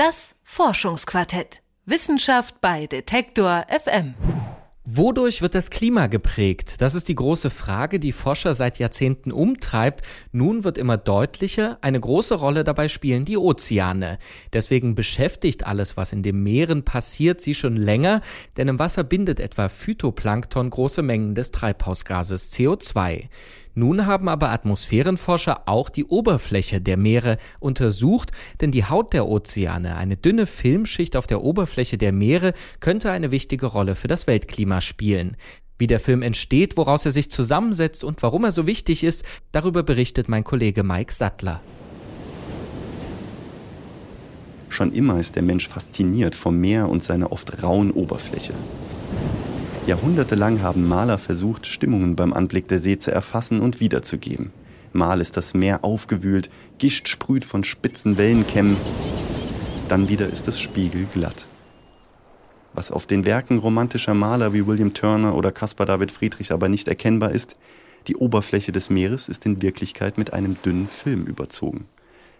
Das Forschungsquartett. Wissenschaft bei Detektor FM. Wodurch wird das Klima geprägt? Das ist die große Frage, die Forscher seit Jahrzehnten umtreibt. Nun wird immer deutlicher, eine große Rolle dabei spielen die Ozeane. Deswegen beschäftigt alles, was in den Meeren passiert, sie schon länger, denn im Wasser bindet etwa Phytoplankton große Mengen des Treibhausgases CO2. Nun haben aber Atmosphärenforscher auch die Oberfläche der Meere untersucht, denn die Haut der Ozeane, eine dünne Filmschicht auf der Oberfläche der Meere, könnte eine wichtige Rolle für das Weltklima spielen. Wie der Film entsteht, woraus er sich zusammensetzt und warum er so wichtig ist, darüber berichtet mein Kollege Mike Sattler. Schon immer ist der Mensch fasziniert vom Meer und seiner oft rauen Oberfläche. Jahrhundertelang haben Maler versucht, Stimmungen beim Anblick der See zu erfassen und wiederzugeben. Mal ist das Meer aufgewühlt, Gischt sprüht von spitzen Wellenkämmen, dann wieder ist es spiegelglatt. Was auf den Werken romantischer Maler wie William Turner oder Caspar David Friedrich aber nicht erkennbar ist, die Oberfläche des Meeres ist in Wirklichkeit mit einem dünnen Film überzogen.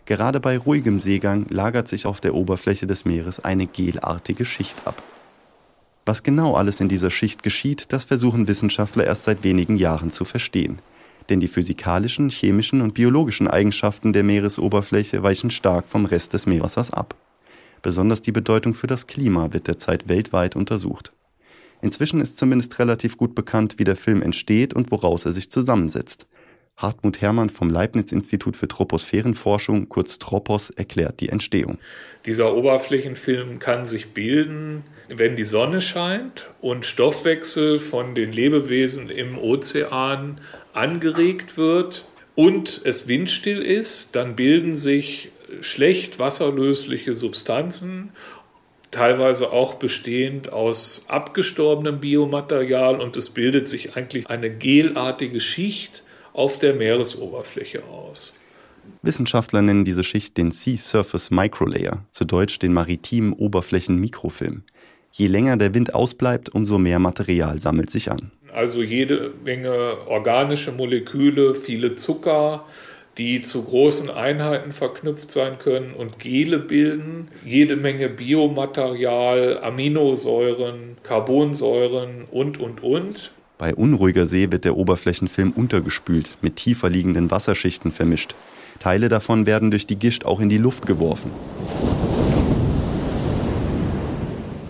Gerade bei ruhigem Seegang lagert sich auf der Oberfläche des Meeres eine gelartige Schicht ab. Was genau alles in dieser Schicht geschieht, das versuchen Wissenschaftler erst seit wenigen Jahren zu verstehen. Denn die physikalischen, chemischen und biologischen Eigenschaften der Meeresoberfläche weichen stark vom Rest des Meerwassers ab. Besonders die Bedeutung für das Klima wird derzeit weltweit untersucht. Inzwischen ist zumindest relativ gut bekannt, wie der Film entsteht und woraus er sich zusammensetzt. Hartmut Hermann vom Leibniz-Institut für Troposphärenforschung, kurz Tropos, erklärt die Entstehung. Dieser Oberflächenfilm kann sich bilden, wenn die Sonne scheint und Stoffwechsel von den Lebewesen im Ozean angeregt wird und es windstill ist, dann bilden sich schlecht wasserlösliche Substanzen teilweise auch bestehend aus abgestorbenem Biomaterial und es bildet sich eigentlich eine gelartige Schicht auf der Meeresoberfläche aus. Wissenschaftler nennen diese Schicht den Sea Surface Microlayer, zu Deutsch den maritimen Oberflächenmikrofilm. Je länger der Wind ausbleibt, umso mehr Material sammelt sich an. Also jede Menge organische Moleküle, viele Zucker, die zu großen Einheiten verknüpft sein können und Gele bilden, jede Menge Biomaterial, Aminosäuren, Carbonsäuren und, und, und. Bei unruhiger See wird der Oberflächenfilm untergespült, mit tiefer liegenden Wasserschichten vermischt. Teile davon werden durch die Gischt auch in die Luft geworfen.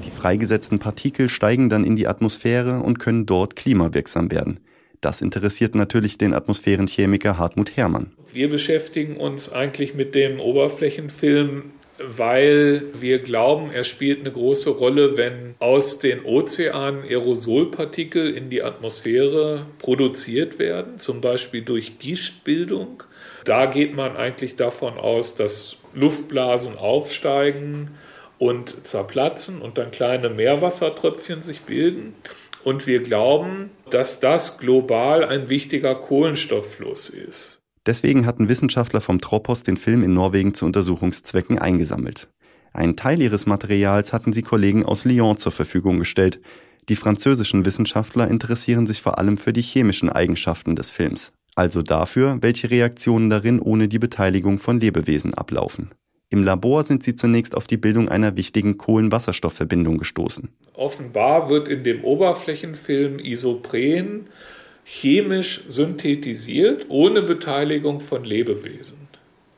Die freigesetzten Partikel steigen dann in die Atmosphäre und können dort klimawirksam werden. Das interessiert natürlich den Atmosphärenchemiker Hartmut Herrmann. Wir beschäftigen uns eigentlich mit dem Oberflächenfilm weil wir glauben, er spielt eine große Rolle, wenn aus den Ozeanen Aerosolpartikel in die Atmosphäre produziert werden, zum Beispiel durch Gischtbildung. Da geht man eigentlich davon aus, dass Luftblasen aufsteigen und zerplatzen und dann kleine Meerwassertröpfchen sich bilden. Und wir glauben, dass das global ein wichtiger Kohlenstofffluss ist. Deswegen hatten Wissenschaftler vom Tropos den Film in Norwegen zu Untersuchungszwecken eingesammelt. Einen Teil ihres Materials hatten sie Kollegen aus Lyon zur Verfügung gestellt. Die französischen Wissenschaftler interessieren sich vor allem für die chemischen Eigenschaften des Films, also dafür, welche Reaktionen darin ohne die Beteiligung von Lebewesen ablaufen. Im Labor sind sie zunächst auf die Bildung einer wichtigen Kohlenwasserstoffverbindung gestoßen. Offenbar wird in dem Oberflächenfilm Isopren chemisch synthetisiert, ohne Beteiligung von Lebewesen.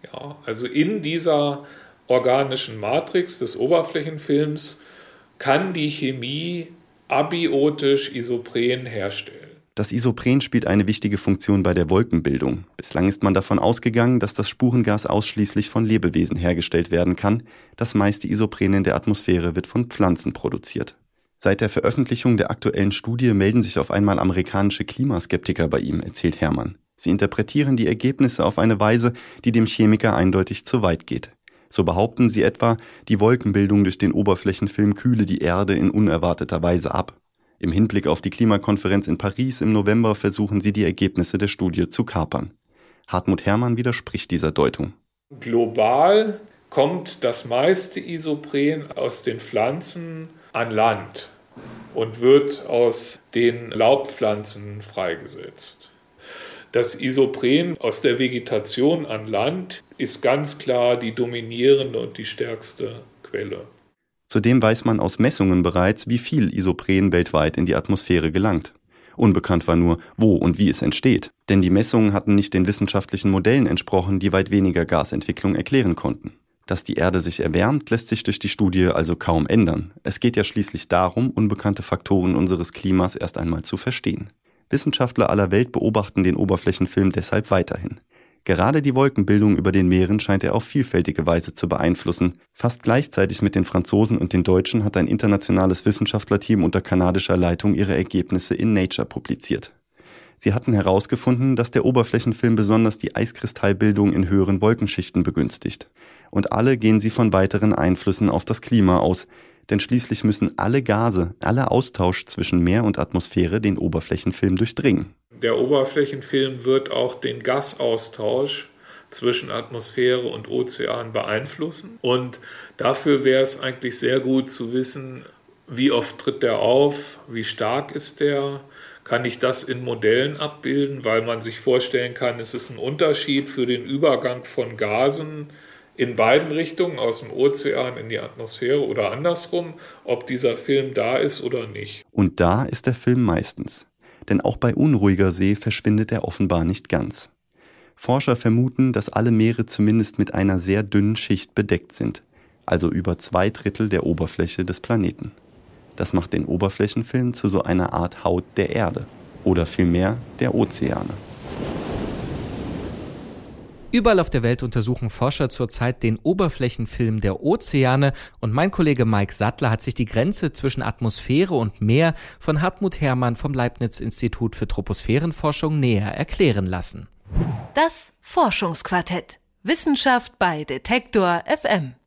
Ja, also in dieser organischen Matrix des Oberflächenfilms kann die Chemie abiotisch Isopren herstellen. Das Isopren spielt eine wichtige Funktion bei der Wolkenbildung. Bislang ist man davon ausgegangen, dass das Spurengas ausschließlich von Lebewesen hergestellt werden kann. Das meiste Isopren in der Atmosphäre wird von Pflanzen produziert. Seit der Veröffentlichung der aktuellen Studie melden sich auf einmal amerikanische Klimaskeptiker bei ihm, erzählt Hermann. Sie interpretieren die Ergebnisse auf eine Weise, die dem Chemiker eindeutig zu weit geht. So behaupten sie etwa, die Wolkenbildung durch den Oberflächenfilm kühle die Erde in unerwarteter Weise ab. Im Hinblick auf die Klimakonferenz in Paris im November versuchen sie die Ergebnisse der Studie zu kapern. Hartmut Hermann widerspricht dieser Deutung. Global kommt das meiste Isopren aus den Pflanzen an Land und wird aus den Laubpflanzen freigesetzt. Das Isopren aus der Vegetation an Land ist ganz klar die dominierende und die stärkste Quelle. Zudem weiß man aus Messungen bereits, wie viel Isopren weltweit in die Atmosphäre gelangt. Unbekannt war nur, wo und wie es entsteht, denn die Messungen hatten nicht den wissenschaftlichen Modellen entsprochen, die weit weniger Gasentwicklung erklären konnten. Dass die Erde sich erwärmt, lässt sich durch die Studie also kaum ändern. Es geht ja schließlich darum, unbekannte Faktoren unseres Klimas erst einmal zu verstehen. Wissenschaftler aller Welt beobachten den Oberflächenfilm deshalb weiterhin. Gerade die Wolkenbildung über den Meeren scheint er auf vielfältige Weise zu beeinflussen. Fast gleichzeitig mit den Franzosen und den Deutschen hat ein internationales Wissenschaftlerteam unter kanadischer Leitung ihre Ergebnisse in Nature publiziert. Sie hatten herausgefunden, dass der Oberflächenfilm besonders die Eiskristallbildung in höheren Wolkenschichten begünstigt. Und alle gehen sie von weiteren Einflüssen auf das Klima aus, denn schließlich müssen alle Gase, alle Austausch zwischen Meer und Atmosphäre den Oberflächenfilm durchdringen. Der Oberflächenfilm wird auch den Gasaustausch zwischen Atmosphäre und Ozean beeinflussen. Und dafür wäre es eigentlich sehr gut zu wissen, wie oft tritt der auf, wie stark ist der, kann ich das in Modellen abbilden, weil man sich vorstellen kann, es ist ein Unterschied für den Übergang von Gasen in beiden Richtungen, aus dem Ozean in die Atmosphäre oder andersrum, ob dieser Film da ist oder nicht. Und da ist der Film meistens denn auch bei unruhiger See verschwindet er offenbar nicht ganz. Forscher vermuten, dass alle Meere zumindest mit einer sehr dünnen Schicht bedeckt sind, also über zwei Drittel der Oberfläche des Planeten. Das macht den Oberflächenfilm zu so einer Art Haut der Erde oder vielmehr der Ozeane. Überall auf der Welt untersuchen Forscher zurzeit den Oberflächenfilm der Ozeane und mein Kollege Mike Sattler hat sich die Grenze zwischen Atmosphäre und Meer von Hartmut Herrmann vom Leibniz Institut für Troposphärenforschung näher erklären lassen. Das Forschungsquartett. Wissenschaft bei Detektor FM.